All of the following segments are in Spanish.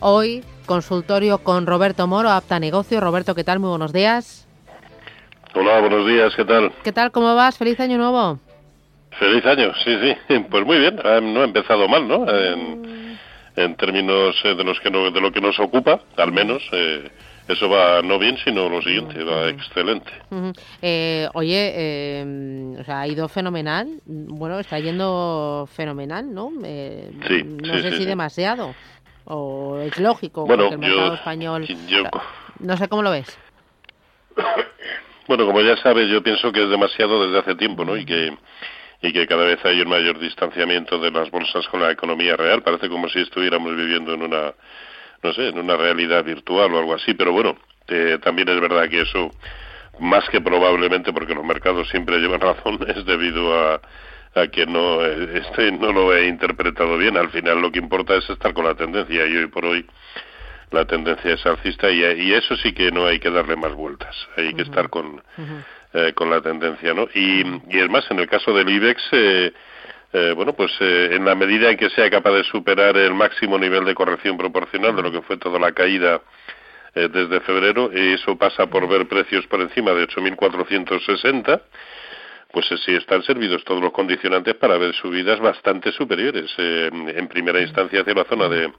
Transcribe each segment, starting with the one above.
Hoy, consultorio con Roberto Moro, Apta Negocio. Roberto, ¿qué tal? Muy buenos días. Hola, buenos días, ¿qué tal? ¿Qué tal? ¿Cómo vas? Feliz año nuevo. Feliz año, sí, sí. Pues muy bien, ah, no ha empezado mal, ¿no? En, términos eh, de, los que de lo que nos ocupa, al menos. Eh, eso va no bien, sino lo siguiente, va excelente. eh, oye, eh, o sea, ha ido fenomenal. Bueno, está yendo fenomenal, ¿no? Eh, sí, no sé si demasiado. O es lógico, bueno, porque el mercado español. Yo, no sé cómo lo ves. Bueno, como ya sabes, yo pienso que es demasiado desde hace tiempo, ¿no? Y que y que cada vez hay un mayor distanciamiento de las bolsas con la economía real. Parece como si estuviéramos viviendo en una no sé, en una realidad virtual o algo así, pero bueno, eh, también es verdad que eso, más que probablemente, porque los mercados siempre llevan razón, es debido a, a que no, eh, este no lo he interpretado bien. Al final lo que importa es estar con la tendencia y hoy por hoy la tendencia es alcista y, y eso sí que no hay que darle más vueltas, hay que estar con, eh, con la tendencia, ¿no? Y, y es más, en el caso del IBEX, eh, eh, bueno, pues eh, en la medida en que sea capaz de superar el máximo nivel de corrección proporcional de lo que fue toda la caída desde febrero, eso pasa por ver precios por encima de 8.460, pues sí están servidos todos los condicionantes para ver subidas bastante superiores, en primera instancia hacia la zona de,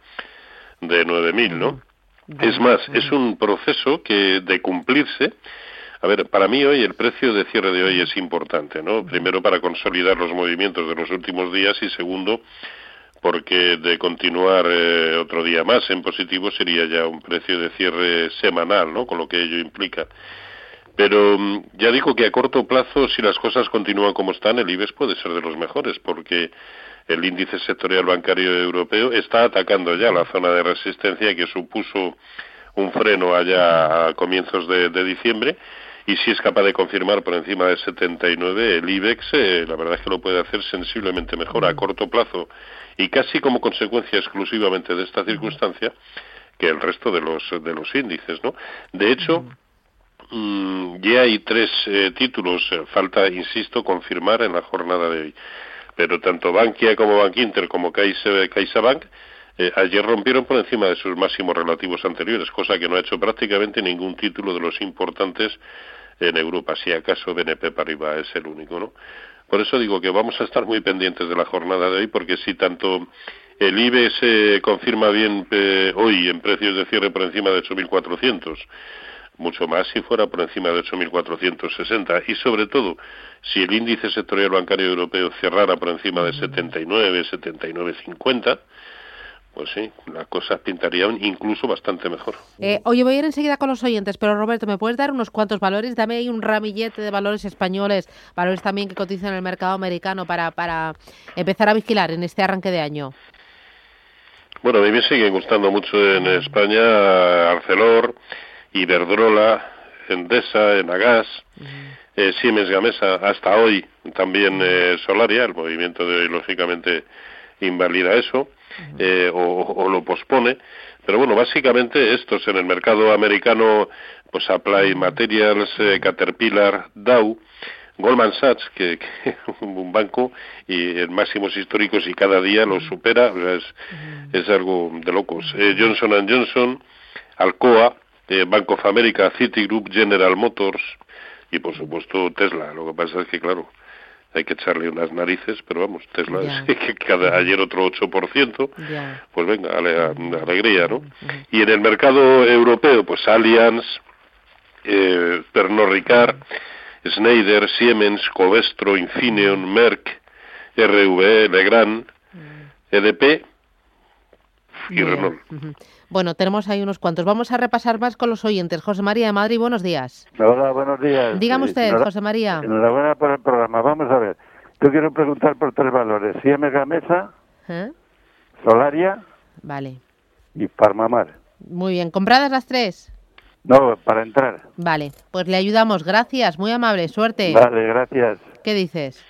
de 9.000, ¿no? Es más, es un proceso que de cumplirse a ver, para mí hoy el precio de cierre de hoy es importante, ¿no? Primero para consolidar los movimientos de los últimos días y segundo porque de continuar eh, otro día más en positivo sería ya un precio de cierre semanal, ¿no? Con lo que ello implica. Pero mm, ya digo que a corto plazo, si las cosas continúan como están, el IBEX puede ser de los mejores, porque el índice sectorial bancario europeo está atacando ya la zona de resistencia que supuso un freno allá a comienzos de diciembre. Y si es capaz de confirmar por encima de 79 el IBEX, eh, la verdad es que lo puede hacer sensiblemente mejor a corto plazo y casi como consecuencia exclusivamente de esta circunstancia que el resto de los de los índices, ¿no? De hecho, mm, ya hay tres eh, títulos, eh, falta, insisto, confirmar en la jornada de hoy. Pero tanto Bankia como Bankinter como CaixaBank eh, ayer rompieron por encima de sus máximos relativos anteriores, cosa que no ha hecho prácticamente ningún título de los importantes en Europa, si acaso BNP Paribas es el único, ¿no? Por eso digo que vamos a estar muy pendientes de la jornada de hoy, porque si tanto el IBE se confirma bien eh, hoy en precios de cierre por encima de 8.400, mucho más si fuera por encima de 8.460 y sobre todo si el índice sectorial bancario europeo cerrara por encima de 79, 79.50, pues sí, las cosas pintarían incluso bastante mejor. Eh, oye, voy a ir enseguida con los oyentes, pero Roberto, ¿me puedes dar unos cuantos valores? Dame ahí un ramillete de valores españoles, valores también que cotizan en el mercado americano para, para empezar a vigilar en este arranque de año. Bueno, a mí me sigue gustando mucho en España Arcelor, Iberdrola, Endesa, Enagas, eh, Siemens Gamesa, hasta hoy también eh, Solaria, el movimiento de hoy lógicamente invalida eso eh, o, lo pospone. Pero bueno, básicamente estos en el mercado americano, pues Apply Materials, eh, Caterpillar, Dow, Goldman Sachs, que, que, un banco y en máximos históricos y cada día lo supera, es, es algo de locos. Eh, Johnson Johnson, Alcoa, eh, Bank of America, Citigroup, General Motors y por supuesto Tesla. Lo que pasa es que, claro, hay que echarle unas narices, pero vamos, Tesla es que cada, ayer otro 8%, pues venga, alegría, ¿no? Y en el mercado europeo, pues Allianz, eh, Pernod Ricard, Schneider, Siemens, Covestro, Infineon, Merck, RVE, Legrand, EDP y Renault. Bueno, tenemos ahí unos cuantos. Vamos a repasar más con los oyentes. José María de Madrid, buenos días. Hola, buenos días. Dígame usted, José María. Enhorabuena por el programa. Vamos a ver. Yo quiero preguntar por tres valores. Siemens Gamesa, ¿Eh? Solaria vale. y Farmamar. Muy bien, ¿compradas las tres? No, para entrar. Vale, pues le ayudamos. Gracias, muy amable, suerte. Vale, gracias. ¿Qué dices?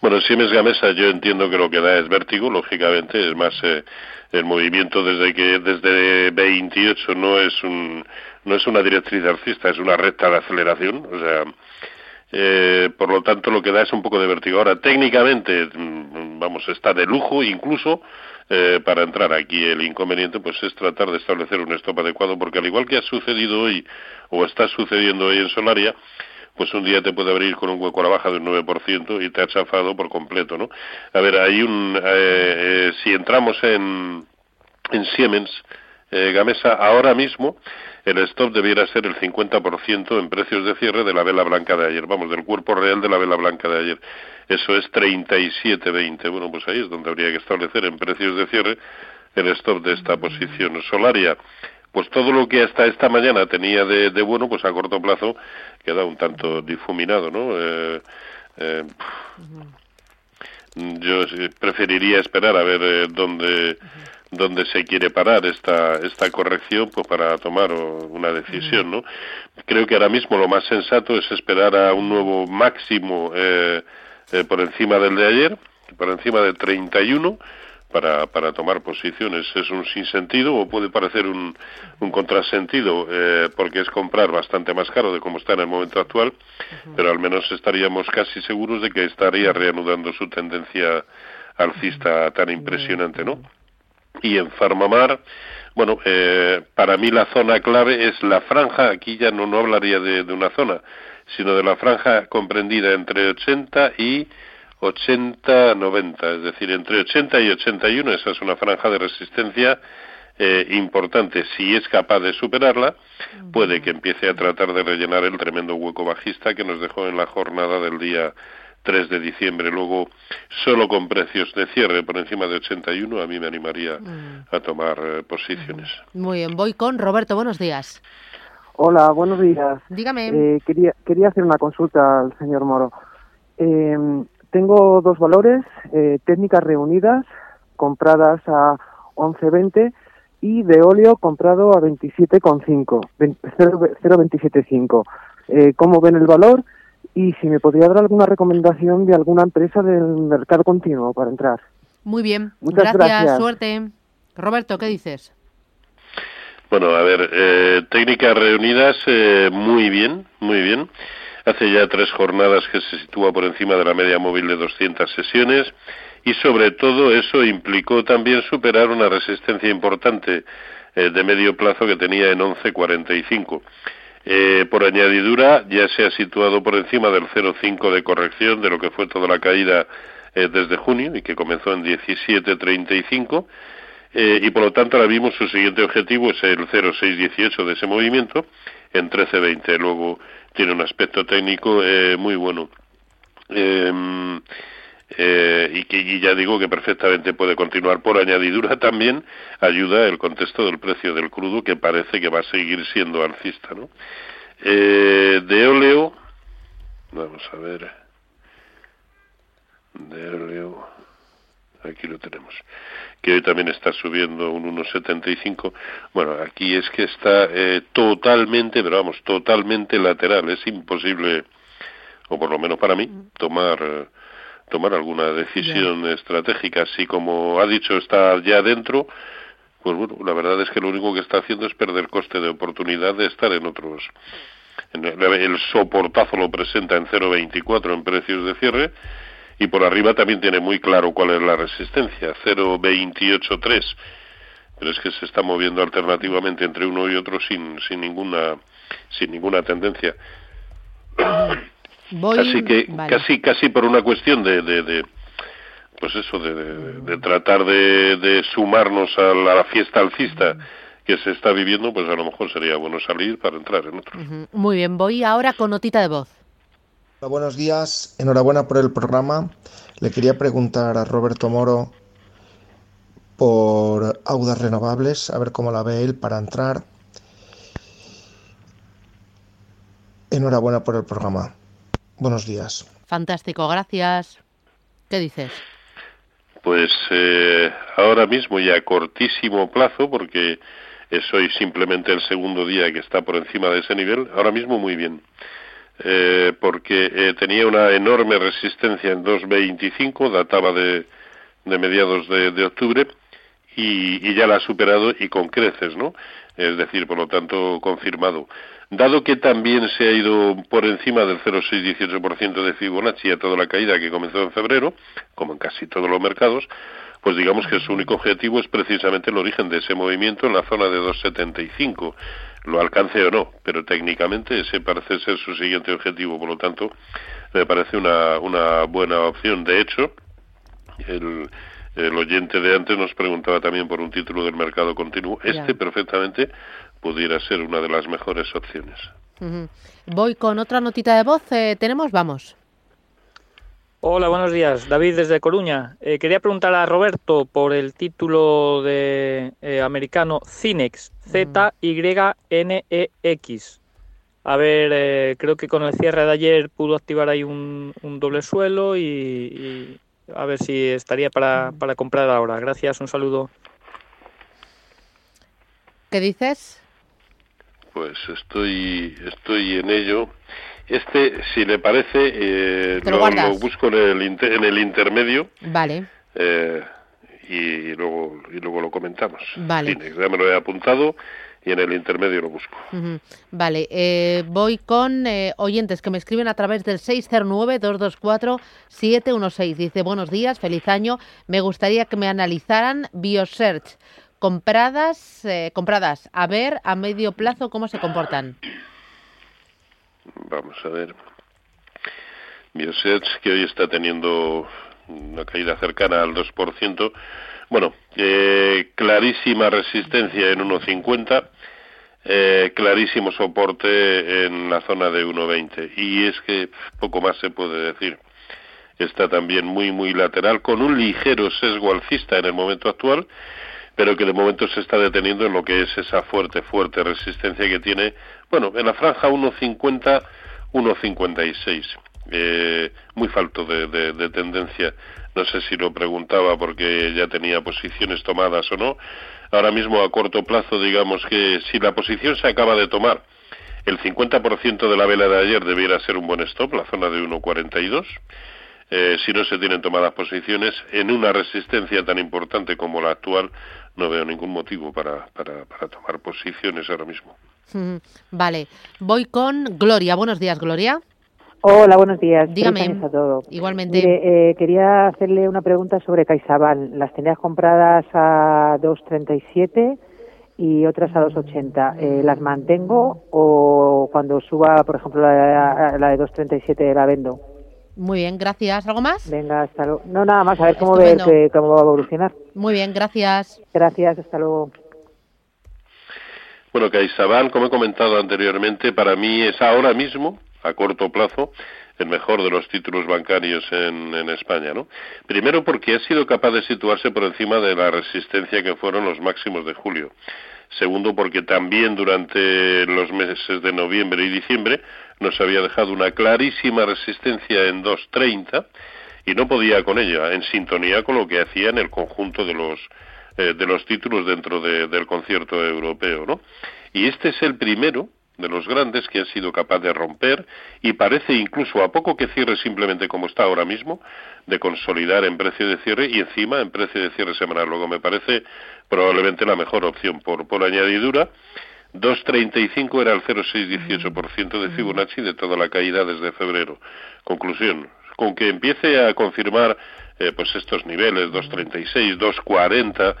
Bueno, Siemens Gamesa yo entiendo que lo que da es vértigo, lógicamente, es más eh, el movimiento desde que desde 28 no es un no es una directriz alcista, es una recta de aceleración, o sea, eh, por lo tanto lo que da es un poco de vértigo. Ahora, técnicamente, mm, vamos, está de lujo incluso eh, para entrar aquí. El inconveniente pues es tratar de establecer un stop adecuado porque al igual que ha sucedido hoy o está sucediendo hoy en Solaria, pues un día te puede abrir con un hueco a la baja del 9% y te ha chafado por completo, ¿no? A ver, hay un... Eh, eh, si entramos en, en Siemens, eh, Gamesa, ahora mismo el stop debiera ser el 50% en precios de cierre de la vela blanca de ayer, vamos, del cuerpo real de la vela blanca de ayer. Eso es 37.20. Bueno, pues ahí es donde habría que establecer en precios de cierre el stop de esta posición solaria. Pues todo lo que hasta esta mañana tenía de, de bueno, pues a corto plazo queda un tanto difuminado, ¿no? Eh, eh, yo preferiría esperar a ver eh, dónde dónde se quiere parar esta esta corrección pues para tomar una decisión no creo que ahora mismo lo más sensato es esperar a un nuevo máximo eh, eh, por encima del de ayer por encima de 31 para, para tomar posiciones. Es un sinsentido o puede parecer un, un contrasentido eh, porque es comprar bastante más caro de como está en el momento actual, pero al menos estaríamos casi seguros de que estaría reanudando su tendencia alcista tan impresionante, ¿no? Y en Farmamar, bueno, eh, para mí la zona clave es la franja, aquí ya no, no hablaría de, de una zona, sino de la franja comprendida entre 80 y 80-90, es decir, entre 80 y 81, esa es una franja de resistencia eh, importante. Si es capaz de superarla, puede que empiece a tratar de rellenar el tremendo hueco bajista que nos dejó en la jornada del día 3 de diciembre. Luego, solo con precios de cierre por encima de 81, a mí me animaría a tomar eh, posiciones. Muy bien, voy con Roberto. Buenos días. Hola, buenos días. Dígame. Eh, quería, quería hacer una consulta al señor Moro. Eh, tengo dos valores, eh, técnicas reunidas, compradas a 11.20 y de óleo comprado a 27,5, 0,275. Eh, ¿Cómo ven el valor? Y si me podría dar alguna recomendación de alguna empresa del mercado continuo para entrar. Muy bien, Muchas gracias, gracias. suerte. Roberto, ¿qué dices? Bueno, a ver, eh, técnicas reunidas, eh, muy bien, muy bien. Hace ya tres jornadas que se sitúa por encima de la media móvil de 200 sesiones y sobre todo eso implicó también superar una resistencia importante eh, de medio plazo que tenía en 11.45. Eh, por añadidura ya se ha situado por encima del 0,5 de corrección de lo que fue toda la caída eh, desde junio y que comenzó en 17.35 eh, y por lo tanto ahora mismo su siguiente objetivo es el 0,618 de ese movimiento en 13.20. Luego tiene un aspecto técnico eh, muy bueno. Eh, eh, y que ya digo que perfectamente puede continuar por añadidura también ayuda el contexto del precio del crudo que parece que va a seguir siendo alcista ¿no? Eh, de óleo vamos a ver de óleo aquí lo tenemos que hoy también está subiendo un 1,75 bueno aquí es que está eh, totalmente pero vamos totalmente lateral. Es imposible o por lo menos para mí tomar tomar alguna decisión estratégica. Así como ha dicho está ya dentro pues bueno la verdad es que lo único que está haciendo es perder coste de oportunidad de estar en otros. En el, el soportazo lo presenta en 0,24 en precios de cierre y por arriba también tiene muy claro cuál es la resistencia 0,283 pero es que se está moviendo alternativamente entre uno y otro sin sin ninguna sin ninguna tendencia Voy... Así que vale. casi casi por una cuestión de, de, de pues eso de, de, de tratar de, de sumarnos a la, a la fiesta alcista que se está viviendo, pues a lo mejor sería bueno salir para entrar en otros. Ujú. Muy bien, voy ahora con notita de voz. Hola, buenos días, enhorabuena por el programa. Le quería preguntar a Roberto Moro por Audas Renovables, a ver cómo la ve él para entrar. Enhorabuena por el programa. Buenos días. Fantástico, gracias. ¿Qué dices? Pues eh, ahora mismo y a cortísimo plazo, porque es hoy simplemente el segundo día que está por encima de ese nivel, ahora mismo muy bien. Eh, porque eh, tenía una enorme resistencia en 2.25, databa de, de mediados de, de octubre, y, y, ya la ha superado y con creces, ¿no? Es decir, por lo tanto, confirmado. Dado que también se ha ido por encima del 0,618% de Fibonacci a toda la caída que comenzó en febrero, como en casi todos los mercados, pues digamos que su único objetivo es precisamente el origen de ese movimiento en la zona de 2,75 lo alcance o no, pero técnicamente ese parece ser su siguiente objetivo, por lo tanto, me parece una, una buena opción. De hecho, el, el oyente de antes nos preguntaba también por un título del mercado continuo. Este perfectamente pudiera ser una de las mejores opciones. Uh -huh. Voy con otra notita de voz. Eh, ¿Tenemos? Vamos. Hola, buenos días. David desde Coruña. Eh, quería preguntar a Roberto por el título de eh, americano Cinex, Z-Y-N-E-X. A ver, eh, creo que con el cierre de ayer pudo activar ahí un, un doble suelo y, y, a ver si estaría para, para comprar ahora. Gracias, un saludo. ¿Qué dices? Pues estoy, estoy en ello. Este, si le parece, eh, lo, lo, lo, busco en el, inter, en el intermedio. Vale. Eh, y, luego, y luego lo comentamos. Vale. Ya me lo he apuntado y en el intermedio lo busco. Uh -huh. Vale, eh, voy con eh, oyentes que me escriben a través del 609-224-716. Dice, buenos días, feliz año. Me gustaría que me analizaran BioSearch. Compradas, eh, compradas, a ver a medio plazo cómo se comportan. Vamos a ver. Biosearch, que hoy está teniendo una caída cercana al 2%. Bueno, eh, clarísima resistencia en 1.50, eh, clarísimo soporte en la zona de 1.20. Y es que poco más se puede decir. Está también muy, muy lateral, con un ligero sesgo alcista en el momento actual, pero que de momento se está deteniendo en lo que es esa fuerte, fuerte resistencia que tiene, bueno, en la franja 1.50, 1.56. Eh, muy falto de, de, de, tendencia. No sé si lo preguntaba porque ya tenía posiciones tomadas o no. Ahora mismo a corto plazo, digamos que si la posición se acaba de tomar, el 50% de la vela de ayer debiera ser un buen stop, la zona de 1.42. Eh, si no se tienen tomadas posiciones en una resistencia tan importante como la actual, no veo ningún motivo para tomar posiciones ahora mismo. Vale, voy con Gloria. Buenos días, Gloria. Hola, buenos días. Dígame. A todo. Igualmente. Mire, eh, quería hacerle una pregunta sobre CaixaBank. Las tenías compradas a 2.37 y otras a 2.80. Eh, ¿Las mantengo o cuando suba, por ejemplo, la, la de 2.37 la vendo? Muy bien, gracias. ¿Algo más? Venga, hasta luego. No, nada más, a ver cómo, ver, cómo va a evolucionar. Muy bien, gracias. Gracias, hasta luego. Bueno, CaixaBank, como he comentado anteriormente, para mí es ahora mismo, a corto plazo, el mejor de los títulos bancarios en, en, España, ¿no? Primero porque ha sido capaz de situarse por encima de la resistencia que fueron los máximos de julio. Segundo porque también durante los meses de noviembre y diciembre nos había dejado una clarísima resistencia en 2.30 y no podía con ella, en sintonía con lo que hacía en el conjunto de los eh, de los títulos dentro de, del concierto europeo, ¿no? Y este es el primero de los grandes que ha sido capaz de romper y parece incluso a poco que cierre simplemente como está ahora mismo, de consolidar en precio de cierre y encima en precio de cierre semanal. Luego me parece probablemente la mejor opción por, por añadidura. 2.35 era el 0,618% de Fibonacci de toda la caída desde febrero. Conclusión, con que empiece a confirmar eh, pues estos niveles, 2.36, 2.40,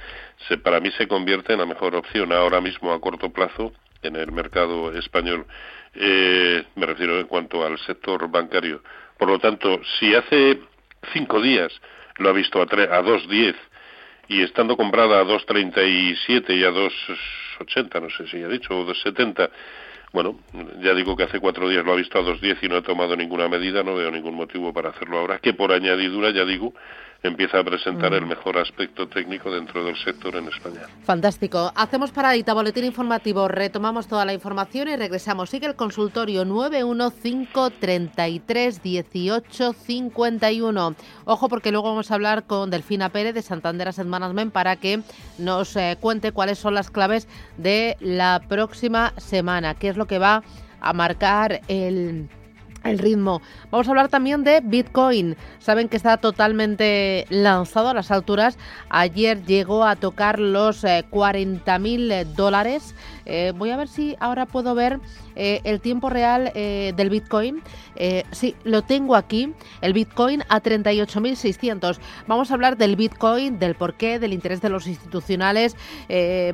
se, para mí se convierte en la mejor opción ahora mismo a corto plazo en el mercado español. Eh, me refiero en cuanto al sector bancario. Por lo tanto, si hace cinco días lo ha visto a, a 2.10 y estando comprada a 2.37 y a 2.80, no sé si ha dicho, o 2.70, bueno, ya digo que hace cuatro días lo ha visto a 2.10 y no ha tomado ninguna medida, no veo ningún motivo para hacerlo ahora, que por añadidura, ya digo, empieza a presentar Mm. el mejor aspecto técnico dentro del sector en España. Fantástico. Hacemos paradita, boletín informativo, retomamos toda la información y regresamos. Sigue el consultorio 915331851. Ojo porque luego vamos a hablar con Delfina Pérez de Santander Asset Management para que nos eh, cuente cuáles son las claves de la próxima semana, qué es lo que va a marcar el el ritmo. Vamos a hablar también de Bitcoin. Saben que está totalmente lanzado a las alturas. Ayer llegó a tocar los eh, 40.000 dólares. Eh, voy a ver si ahora puedo ver eh, el tiempo real eh, del Bitcoin. Sí, lo tengo aquí. El Bitcoin a 38.600. Vamos a hablar del Bitcoin, del porqué, del interés de los institucionales.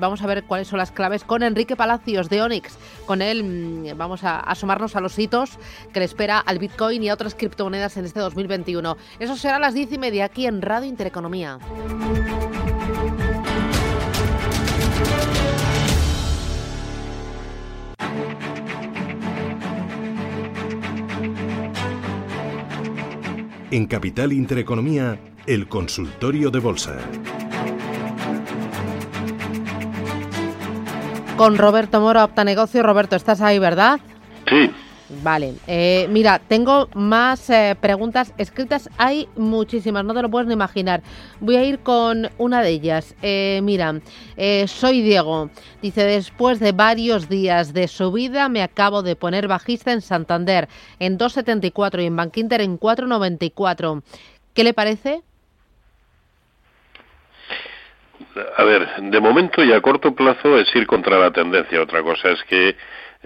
Vamos a ver cuáles son las claves con Enrique Palacios de Onyx. Con él mm, vamos a asomarnos a los hitos que le espera al Bitcoin y a otras criptomonedas en este 2021. Eso será a las diez y media aquí en Radio Intereconomía. En Capital Intereconomía, el consultorio de bolsa. Con Roberto Moro, Opta Negocio. Roberto, ¿estás ahí, verdad? Sí, Vale, eh, mira, tengo más eh, preguntas escritas, hay muchísimas, no te lo puedes ni imaginar. Voy a ir con una de ellas. Eh, mira, eh, soy Diego, dice, después de varios días de subida me acabo de poner bajista en Santander en 2,74 y en Bankinter en 4,94. ¿Qué le parece? A ver, de momento y a corto plazo es ir contra la tendencia. Otra cosa es que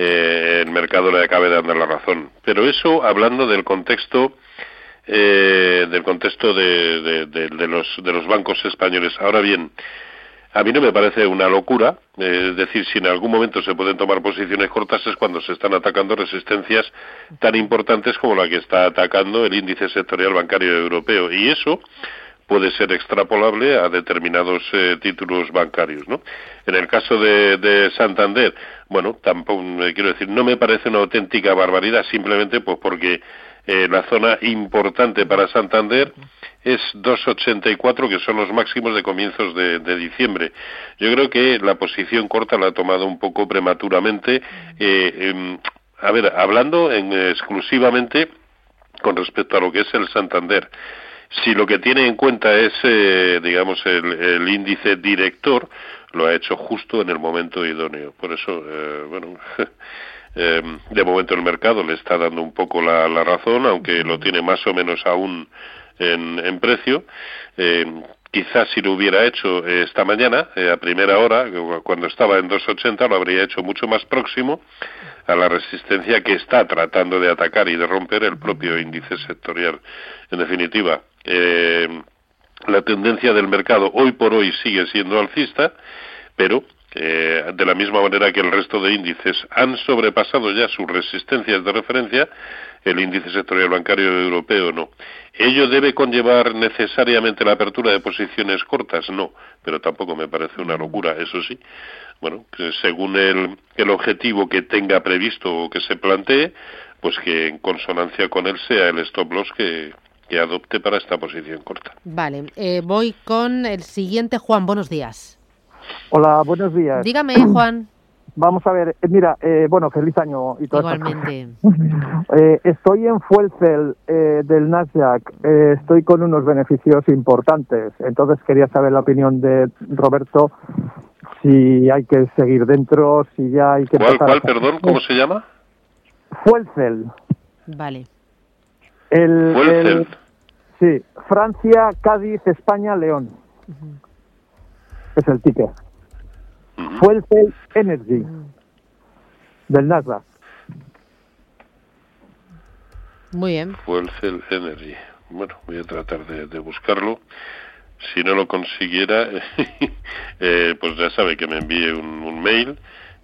eh, el mercado le acabe dando la razón. Pero eso hablando del contexto eh, del contexto de, los de los bancos españoles. Ahora bien, a mí no me parece una locura, eh, es decir, si en algún momento se pueden tomar posiciones cortas es cuando se están atacando resistencias tan importantes como la que está atacando el índice sectorial bancario europeo. Y eso puede ser extrapolable a determinados eh, títulos bancarios, ¿no? En el caso de, de Santander, bueno, tampoco eh, quiero decir, no me parece una auténtica barbaridad, simplemente pues porque eh, la zona importante para Santander es 2,84, que son los máximos de comienzos de, diciembre. Yo creo que la posición corta la ha tomado un poco prematuramente. Eh, eh, a ver, hablando en, exclusivamente con respecto a lo que es el Santander si lo que tiene en cuenta es, eh, digamos, el, el, índice director, lo ha hecho justo en el momento idóneo. Por eso, eh, bueno, eh, de momento el mercado le está dando un poco la, la razón, aunque lo tiene más o menos aún en, en precio. Eh, quizás si lo hubiera hecho esta mañana, a primera hora, cuando estaba en 2.80, lo habría hecho mucho más próximo a la resistencia que está tratando de atacar y de romper el propio índice sectorial. En definitiva, eh, la tendencia del mercado hoy por hoy sigue siendo alcista, pero eh, de la misma manera que el resto de índices han sobrepasado ya sus resistencias de referencia, el índice sectorial bancario europeo no. ¿Ello debe conllevar necesariamente la apertura de posiciones cortas? No, pero tampoco me parece una locura, eso sí. Bueno, según el, el objetivo que tenga previsto o que se plantee, pues que en consonancia con él sea el stop loss que, que adopte para esta posición corta. Vale, eh, voy con el siguiente, Juan, buenos días. Hola, buenos días. Dígame, Juan. Vamos a ver, eh, mira, eh, bueno, feliz año y todo Igualmente. eh, estoy en Fuelcel eh, del Nasdaq, eh, estoy con unos beneficios importantes, entonces quería saber la opinión de Roberto si hay que seguir dentro, si ya hay que... ¿Cuál, cuál perdón, cómo se llama? Fuelcel. Vale. El, sí, Francia, Cádiz, España, León. Uh -huh. Es el ticket. Uh -huh. Energy. Del Nasdaq. Muy bien. Fuelcel Energy. Bueno, voy a tratar de, de buscarlo si no lo consiguiera, eh, pues ya sabe que me envíe un, un mail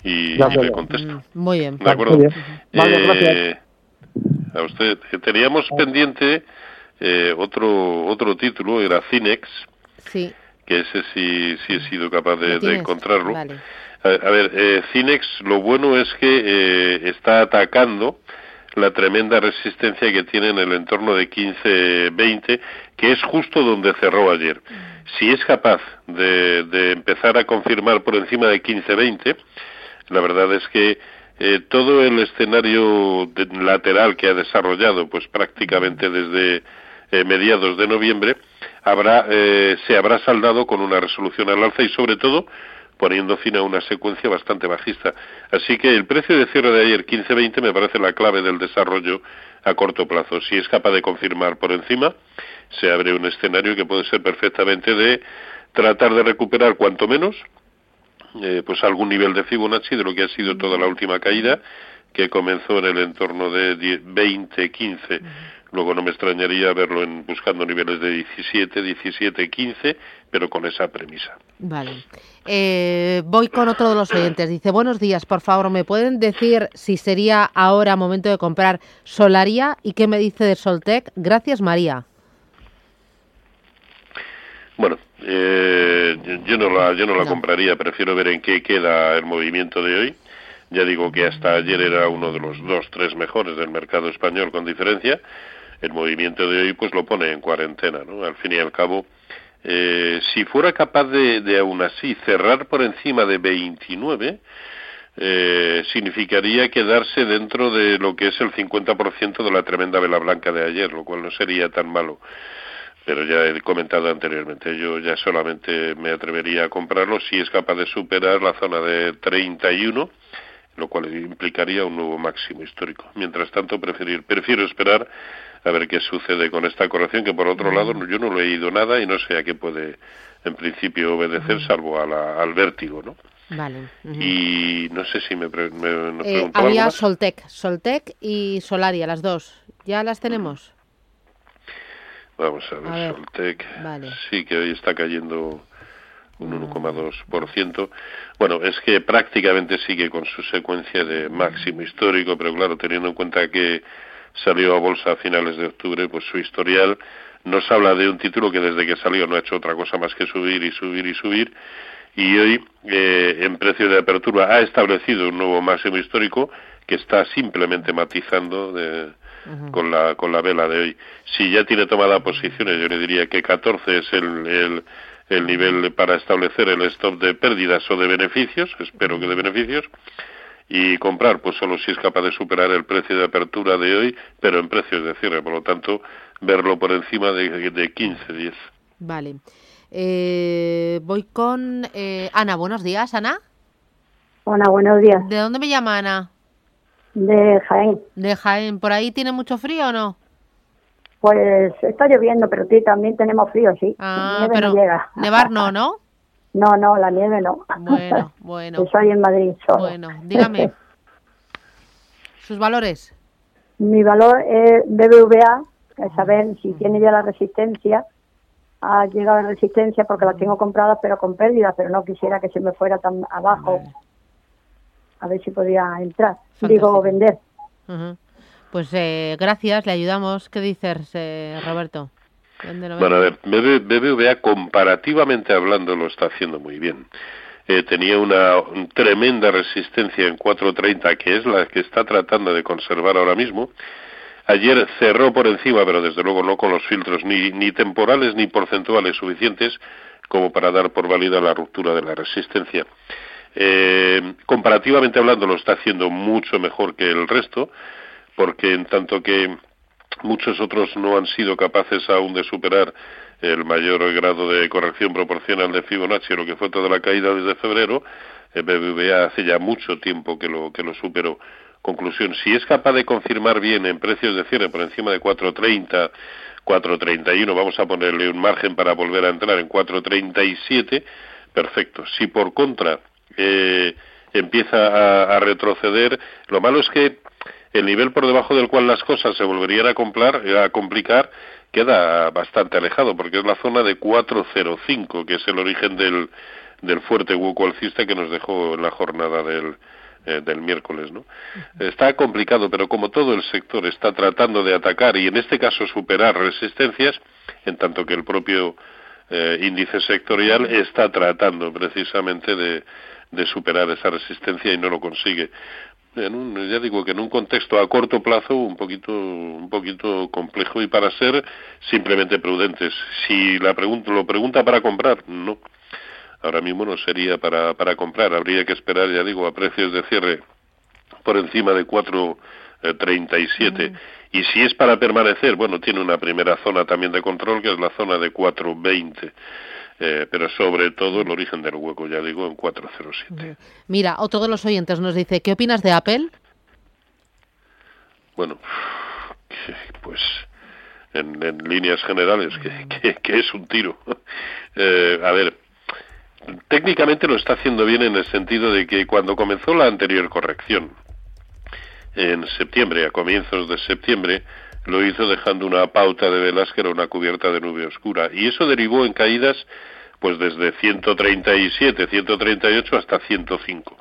y, y, le contesto. Muy bien. ¿De acuerdo? Muy bien. Vale, eh, a usted, teníamos pendiente eh, otro otro título, era Cinex, sí. que ese sí, sí he sido capaz de, de encontrarlo. Vale. A, a, ver, Cinex lo bueno es que está atacando la tremenda resistencia que tiene en el entorno de 15-20, que es justo donde cerró ayer. Si es capaz de, de empezar a confirmar por encima de 15-20, la verdad es que eh, todo el escenario lateral que ha desarrollado, pues prácticamente desde eh, mediados de noviembre, habrá, eh, se habrá saldado con una resolución al alza y sobre todo poniendo fin a una secuencia bastante bajista. Así que el precio de cierre de ayer 15-20 me parece la clave del desarrollo a corto plazo. Si es capaz de confirmar por encima, se abre un escenario que puede ser perfectamente de tratar de recuperar cuanto menos eh, pues algún nivel de Fibonacci de lo que ha sido toda la última caída que comenzó en el entorno de 20, 15. Luego no me extrañaría verlo en, buscando niveles de 17, 17, 15, pero con esa premisa. Vale. Eh, voy con otro de los oyentes. Dice, buenos días, por favor, ¿me pueden decir si sería ahora momento de comprar Solaria y qué me dice de Soltec? Gracias, María. Bueno, eh, yo no la, yo no la compraría, prefiero ver en qué queda el movimiento de hoy. Ya digo que hasta ayer era uno de los dos, tres mejores del mercado español con diferencia. El movimiento de hoy pues lo pone en cuarentena, ¿no? Al fin y al cabo, eh, si fuera capaz de, de aún así cerrar por encima de 29, eh, significaría quedarse dentro de lo que es el 50% de la tremenda vela blanca de ayer, lo cual no sería tan malo pero ya he comentado anteriormente, yo ya solamente me atrevería a comprarlo si es capaz de superar la zona de 31, lo cual implicaría un nuevo máximo histórico. Mientras tanto, preferir, prefiero esperar a ver qué sucede con esta corrección, que por otro lado yo no lo he ido nada y no sé a qué puede en principio obedecer, salvo a la, al vértigo, ¿no? Vale. Y no sé si me, me, eh, Había Soltec, Soltec y Solaria, las dos. ¿Ya las tenemos? Vamos a ver, Soltec. Sí, que hoy está cayendo un 1,2%. Bueno, es que prácticamente sigue con su secuencia de máximo histórico, pero claro, teniendo en cuenta que salió a bolsa a finales de octubre, pues su historial nos habla de un título que desde que salió no ha hecho otra cosa más que subir y subir y subir. Y hoy, eh, en precio de apertura, ha establecido un nuevo máximo histórico que está simplemente matizando de, con, la, con la vela de hoy. Si ya tiene tomada posiciones, yo le diría que 14 es el, el, el nivel para establecer el stop de pérdidas o de beneficios, espero que de beneficios, y comprar, pues solo si es capaz de superar el precio de apertura de hoy, pero en precios de cierre, por lo tanto, verlo por encima de, de 15, 10. Vale. Eh, voy con eh, Ana. Buenos días, Ana. Hola, buenos días. ¿De dónde me llama Ana? De Jaén. ¿De Jaén? ¿Por ahí tiene mucho frío o no? Pues está lloviendo, pero sí, también tenemos frío, sí. Ah, nieve pero no llega. nevar no, ¿no? No, no, la nieve no. Bueno, bueno. Estoy en Madrid solo. Bueno, dígame. ¿Sus valores? Mi valor es BBVA, es saber si tiene ya la resistencia. Ha llegado la resistencia porque la tengo comprada, pero con pérdida, pero no quisiera que se me fuera tan abajo a ver si podía entrar, digo vender. Pues eh, gracias, le ayudamos. ¿Qué dices, eh, Roberto? Bueno, a ver, BBVA comparativamente hablando lo está haciendo muy bien. Eh, tenía una tremenda resistencia en 4.30, que es la que está tratando de conservar ahora mismo. Ayer cerró por encima, pero desde luego no con los filtros ni, ni temporales ni porcentuales suficientes como para dar por válida la ruptura de la resistencia. Eh, comparativamente hablando lo está haciendo mucho mejor que el resto, porque en tanto que muchos otros no han sido capaces aún de superar el mayor grado de corrección proporcional de Fibonacci, lo que fue toda la caída desde febrero, el BBVA hace ya mucho tiempo que lo, que lo superó. Conclusión, si es capaz de confirmar bien en precios de cierre por encima de 4.30, 4.31, vamos a ponerle un margen para volver a entrar en 4.37, perfecto. Si por contra eh, empieza a, retroceder. Lo malo es que el nivel por debajo del cual las cosas se volverían a, comprar, a complicar queda bastante alejado, porque es la zona de 405, que es el origen del, del fuerte hueco alcista que nos dejó en la jornada del, eh, del miércoles. ¿no? Está complicado, pero como todo el sector está tratando de atacar y en este caso superar resistencias, en tanto que el propio eh, índice sectorial está tratando precisamente de, de superar esa resistencia y no lo consigue. en un, ya digo que en un contexto a corto plazo un poquito un poquito complejo. Y para ser simplemente prudentes. Si la pregunta lo pregunta para comprar no. Ahora mismo no sería para para comprar. Habría que esperar ya digo a precios de cierre por encima de 4.37 y si es para permanecer bueno tiene una primera zona también de control que es la zona de 4.20 eh, pero sobre todo el origen del hueco, ya digo, en 407. Mira, otro de los oyentes nos dice, ¿qué opinas de Apple? Bueno, pues en, líneas generales, que, es un tiro. Eh, a ver, técnicamente lo está haciendo bien en el sentido de que cuando comenzó la anterior corrección, en septiembre, a comienzos de septiembre, lo hizo dejando una pauta de velas que era una cubierta de nube oscura. Y eso derivó en caídas pues desde 137, 138 hasta 105.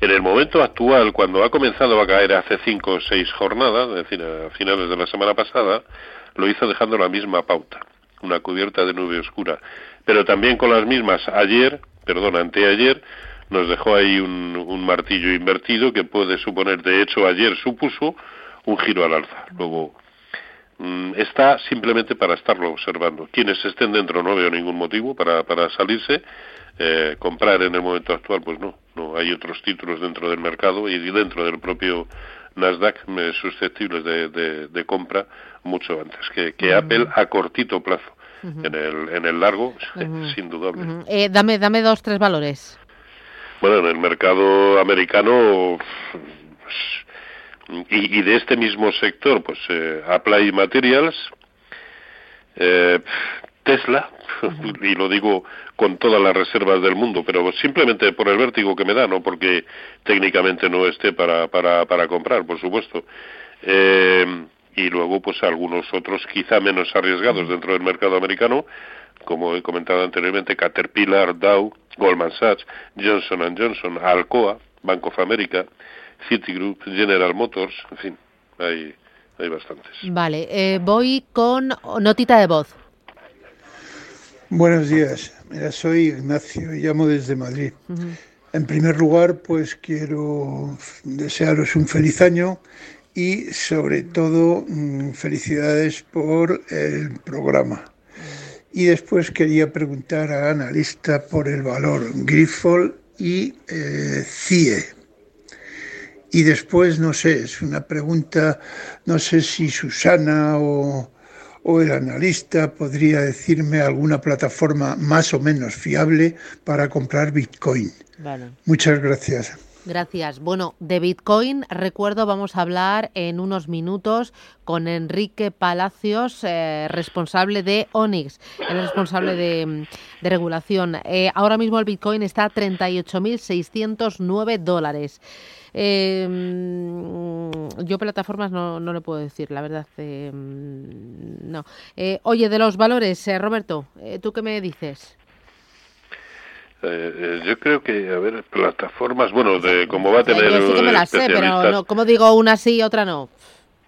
En el momento actual, cuando ha comenzado a caer hace cinco o seis jornadas, es decir, a finales de la semana pasada, lo hizo dejando la misma pauta, una cubierta de nube oscura. Pero también con las mismas ayer, perdón, anteayer, nos dejó ahí un, un martillo invertido que puede suponer, de hecho ayer supuso un giro al alza. Luego, mm, está simplemente para estarlo observando. Quienes estén dentro no veo ningún motivo para, para salirse. Eh, comprar en el momento actual, pues no, no. Hay otros títulos dentro del mercado y dentro del propio Nasdaq susceptibles de, de, compra mucho antes que, que Apple a cortito plazo. en, el, en el largo, sin duda. Eh, dame, dame dos, tres valores. Bueno, en el mercado americano, pues, y, de este mismo sector, pues eh, Applied Materials, eh, Tesla, y lo digo con todas las reservas del mundo, pero simplemente por el vértigo que me da, no porque técnicamente no esté para, para, para comprar, por supuesto. Eh, y luego, pues algunos otros quizá menos arriesgados dentro del mercado americano, como he comentado anteriormente, Caterpillar, Dow, Goldman Sachs, Johnson Johnson, Alcoa, Bank of America, Citigroup, General Motors, en fin, hay, hay bastantes. Vale, eh, voy con notita de voz. Buenos días, Mira, soy Ignacio y llamo desde Madrid. En primer lugar, pues quiero desearos un feliz año y sobre todo mm, felicidades por el programa. Y después quería preguntar a analista por el valor Grifol y eh, CIE. Y después, no sé, es una pregunta, no sé si Susana o, el analista podría decirme alguna plataforma más o menos fiable para comprar Bitcoin. Muchas gracias. Gracias. Bueno, de Bitcoin, recuerdo, vamos a hablar en unos minutos con Enrique Palacios, eh, responsable de Onyx, el responsable de, regulación. Eh, ahora mismo el Bitcoin está a 38.609 dólares. Eh, yo plataformas no, no le puedo decir, la verdad. no. oye, de los valores, Roberto, ¿tú qué me dices? Eh, eh, yo creo que, a ver, plataformas, bueno, de como va a tener... Yo sí que me las sé, pero no, como digo, una sí y otra no.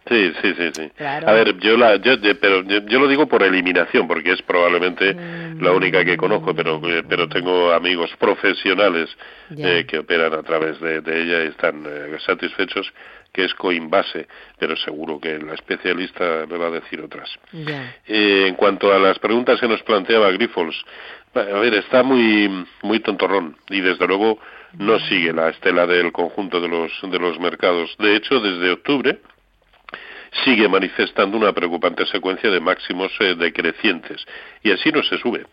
Sí, sí, sí, sí. A ver, yo la, yo, pero yo, lo digo por eliminación, porque es probablemente la única que conozco, pero eh, pero tengo amigos profesionales que operan a través de, ella y están satisfechos, que es Coinbase, pero seguro que la especialista me va a decir otras. en cuanto a las preguntas que nos planteaba Grifols, a ver, está muy, muy tontorrón y desde luego no sigue la estela del conjunto de los, de los mercados. De hecho, desde octubre sigue manifestando una preocupante secuencia de máximos eh, decrecientes y así no se sube.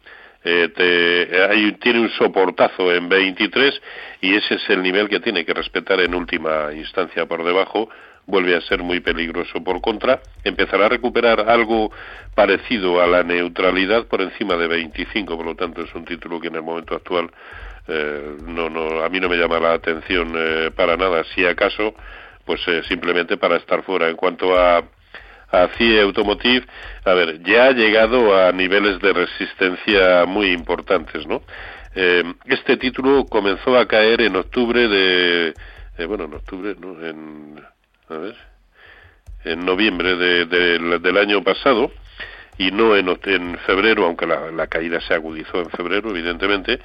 Eh, tiene un soportazo en 23 y ese es el nivel que tiene que respetar en última instancia por debajo vuelve a ser muy peligroso. Por contra, empezará a recuperar algo parecido a la neutralidad por encima de 25, por lo tanto es un título que en el momento actual eh, no, no, a mí no me llama la atención eh, para nada. Si acaso, pues eh, simplemente para estar fuera. En cuanto a a CIE Automotive, a ver, ya ha llegado a niveles de resistencia muy importantes, ¿no? este título comenzó a caer en octubre de, bueno, en octubre, ¿no? En a ver, en noviembre de, del año pasado y no en, en febrero, aunque la, caída se agudizó en febrero, evidentemente,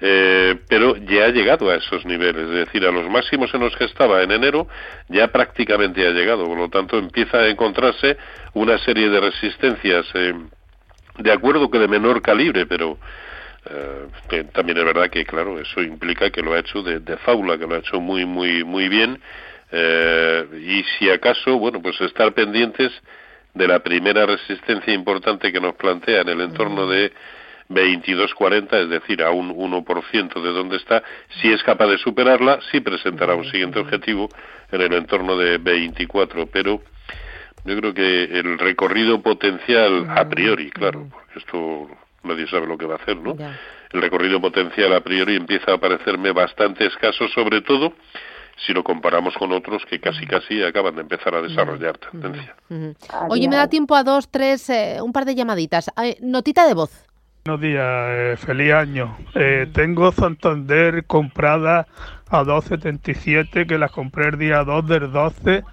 eh, pero ya ha llegado a esos niveles, es decir, a los máximos en los que estaba en enero ya prácticamente ha llegado, por lo tanto empieza a encontrarse una serie de resistencias, eh, de acuerdo que de menor calibre, pero eh, también es verdad que, claro, eso implica que lo ha hecho de, de faula, que lo ha hecho muy, muy, muy bien, y si acaso, bueno, pues estar pendientes de la primera resistencia importante que nos plantea en el entorno de 22.40, es decir, a un 1% de donde está. Si es capaz de superarla, sí presentará un siguiente objetivo en el entorno de 24, pero yo creo que el recorrido potencial a priori, claro, porque esto nadie sabe lo que va a hacer, ¿no? El recorrido potencial a priori empieza a parecerme bastante escaso, sobre todo si lo comparamos con otros que casi casi acaban de empezar a desarrollar tendencia. Oye, me da tiempo a dos, tres, eh, un par de llamaditas. notita de voz. Buenos días, eh, feliz año. Eh, tengo Santander comprada a 2,77 que las compré el día 2 del 12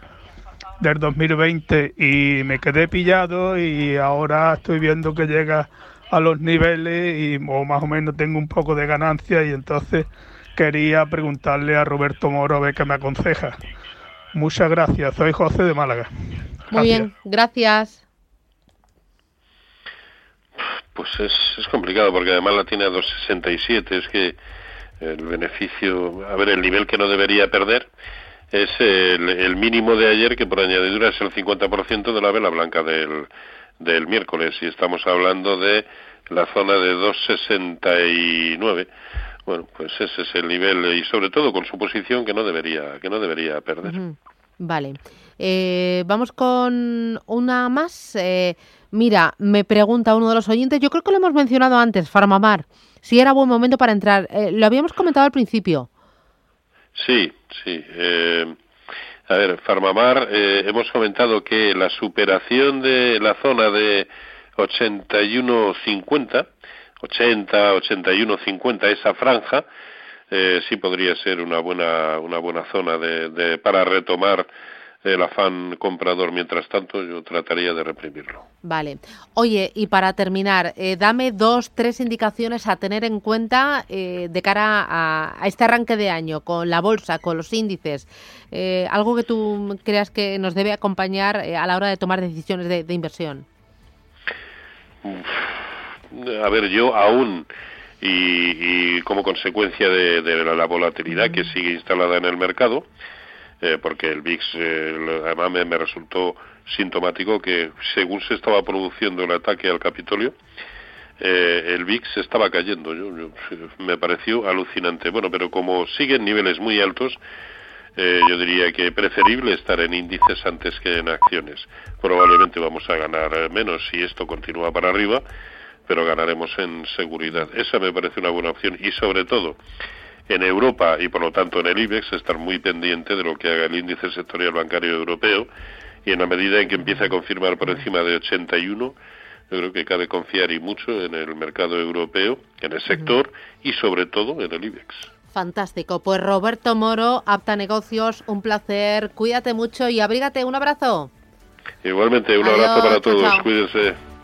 del 2020 y me quedé pillado y ahora estoy viendo que llega a los niveles y o más o menos tengo un poco de ganancia y entonces quería preguntarle a Roberto Moro a ver qué me aconseja. Muchas gracias, soy José de Málaga. Muy bien, gracias. Pues es, es complicado porque además la tiene a 2,67. Es que el beneficio, a ver, el nivel que no debería perder es el, el mínimo de ayer, que por añadidura es el 50% de la vela blanca del, del miércoles. Y estamos hablando de la zona de 2,69. Bueno, pues ese es el nivel y sobre todo con su posición que no debería que no debería perder. Vale. Eh, vamos con una más. Eh, Mira, me pregunta uno de los oyentes, yo creo que lo hemos mencionado antes, Farmamar, si era buen momento para entrar. Eh, lo habíamos comentado al principio. Sí, sí. Eh, a ver, Farmamar, eh, hemos comentado que la superación de la zona de 81.50, 80, 81.50, esa franja, sí podría ser una buena, una buena zona de, de para retomar el afán comprador. Mientras tanto, yo trataría de reprimirlo. Vale. Oye, y para terminar, eh, dame dos, tres indicaciones a tener en cuenta eh, de cara a, este arranque de año, con la bolsa, con los índices. Eh, algo que tú creas que nos debe acompañar a la hora de tomar decisiones de, inversión. A ver, yo aún, y, como consecuencia de, la volatilidad que sigue instalada en el mercado, eh, porque el VIX eh, además me, resultó sintomático que según se estaba produciendo el ataque al Capitolio, eh, el VIX estaba cayendo. Yo, me pareció alucinante. Bueno, pero como siguen niveles muy altos, yo diría que preferible estar en índices antes que en acciones. Probablemente vamos a ganar menos si esto continúa para arriba, pero ganaremos en seguridad. Esa me parece una buena opción y sobre todo en Europa y por lo tanto en el IBEX estar muy pendiente de lo que haga el índice sectorial bancario europeo y en la medida en que empiece a confirmar por encima de 81 yo creo que cabe confiar y mucho en el mercado europeo, en el sector y sobre todo en el IBEX. Fantástico. Pues Roberto Moro, Apta Negocios, un placer. Cuídate mucho y abrígate. Un abrazo. Igualmente, un abrazo para todos. Cuídense.